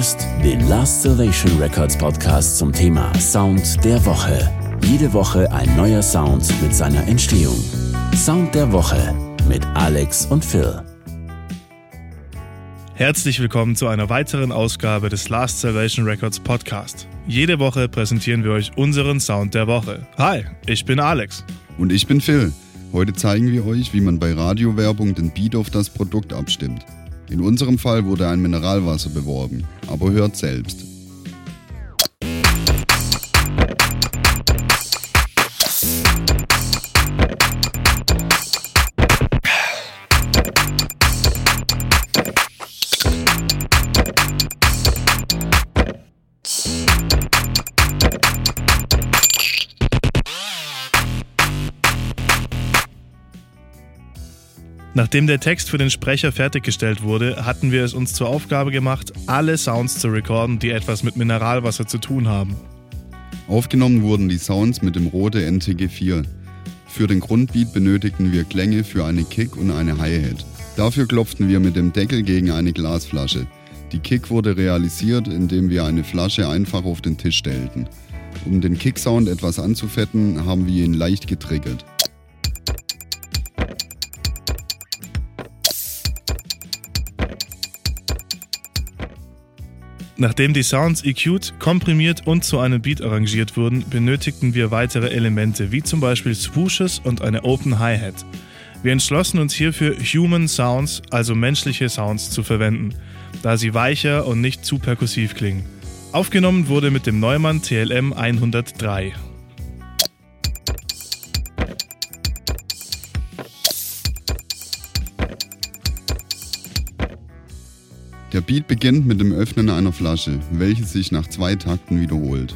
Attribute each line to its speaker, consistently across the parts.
Speaker 1: hörst den Last Salvation Records Podcast zum Thema Sound der Woche. Jede Woche ein neuer Sound mit seiner Entstehung. Sound der Woche mit Alex und Phil.
Speaker 2: Herzlich willkommen zu einer weiteren Ausgabe des Last Salvation Records Podcast. Jede Woche präsentieren wir euch unseren Sound der Woche. Hi, ich bin Alex.
Speaker 3: Und ich bin Phil. Heute zeigen wir euch, wie man bei Radiowerbung den Beat auf das Produkt abstimmt. In unserem Fall wurde ein Mineralwasser beworben, aber hört selbst.
Speaker 2: Nachdem der Text für den Sprecher fertiggestellt wurde, hatten wir es uns zur Aufgabe gemacht, alle Sounds zu recorden, die etwas mit Mineralwasser zu tun haben.
Speaker 3: Aufgenommen wurden die Sounds mit dem Rode NTG4. Für den Grundbeat benötigten wir Klänge für eine Kick und eine Hi-Hat. Dafür klopften wir mit dem Deckel gegen eine Glasflasche. Die Kick wurde realisiert, indem wir eine Flasche einfach auf den Tisch stellten. Um den Kicksound etwas anzufetten, haben wir ihn leicht getriggert.
Speaker 2: Nachdem die Sounds EQ'd, komprimiert und zu einem Beat arrangiert wurden, benötigten wir weitere Elemente, wie zum Beispiel Swooshes und eine Open Hi-Hat. Wir entschlossen uns hierfür Human Sounds, also menschliche Sounds, zu verwenden, da sie weicher und nicht zu perkussiv klingen. Aufgenommen wurde mit dem Neumann TLM 103.
Speaker 3: Der Beat beginnt mit dem Öffnen einer Flasche, welche sich nach zwei Takten wiederholt.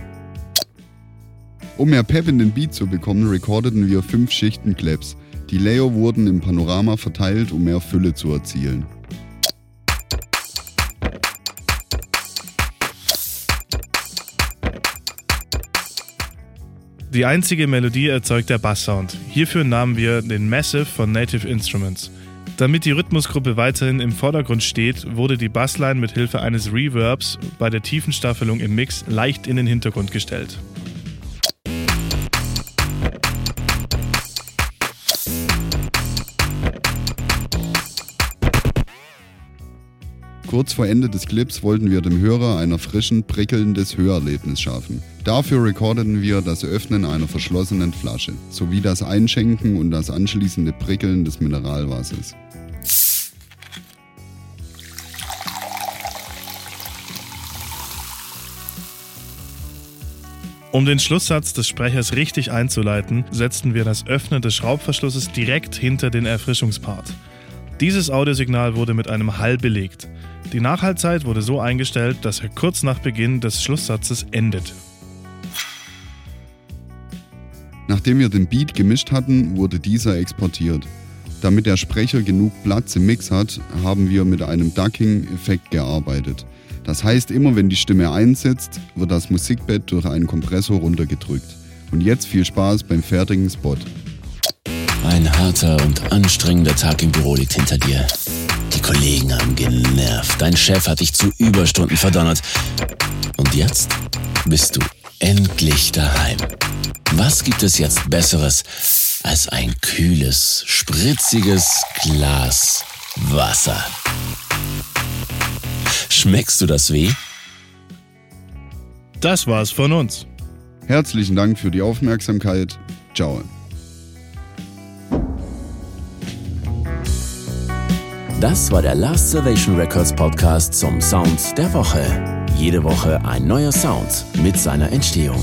Speaker 3: Um mehr Pep in den Beat zu bekommen, recordeten wir fünf Schichten Claps. Die Layer wurden im Panorama verteilt, um mehr Fülle zu erzielen.
Speaker 2: Die einzige Melodie erzeugt der Basssound. Hierfür nahmen wir den Massive von Native Instruments. Damit die Rhythmusgruppe weiterhin im Vordergrund steht, wurde die Bassline mit Hilfe eines Reverbs bei der Tiefenstaffelung im Mix leicht in den Hintergrund gestellt.
Speaker 3: Kurz vor Ende des Clips wollten wir dem Hörer ein erfrischend prickelndes Hörerlebnis schaffen. Dafür recordeten wir das Öffnen einer verschlossenen Flasche, sowie das Einschenken und das anschließende Prickeln des Mineralwassers.
Speaker 2: Um den Schlusssatz des Sprechers richtig einzuleiten, setzten wir das Öffnen des Schraubverschlusses direkt hinter den Erfrischungspart. Dieses Audiosignal wurde mit einem Hall belegt. Die Nachhaltzeit wurde so eingestellt, dass er kurz nach Beginn des Schlusssatzes endet.
Speaker 3: Nachdem wir den Beat gemischt hatten, wurde dieser exportiert. Damit der Sprecher genug Platz im Mix hat, haben wir mit einem Ducking-Effekt gearbeitet. Das heißt, immer wenn die Stimme einsetzt, wird das Musikbett durch einen Kompressor runtergedrückt. Und jetzt viel Spaß beim fertigen Spot.
Speaker 1: Ein harter und anstrengender Tag im Büro liegt hinter dir. Die Kollegen haben genervt. Dein Chef hat dich zu Überstunden verdonnert. Und jetzt bist du endlich daheim. Was gibt es jetzt Besseres als ein kühles, spritziges Glas Wasser? Schmeckst du das weh?
Speaker 2: Das war's von uns.
Speaker 3: Herzlichen Dank für die Aufmerksamkeit. Ciao.
Speaker 1: Das war der Last Salvation Records Podcast zum Sound der Woche. Jede Woche ein neuer Sound mit seiner Entstehung.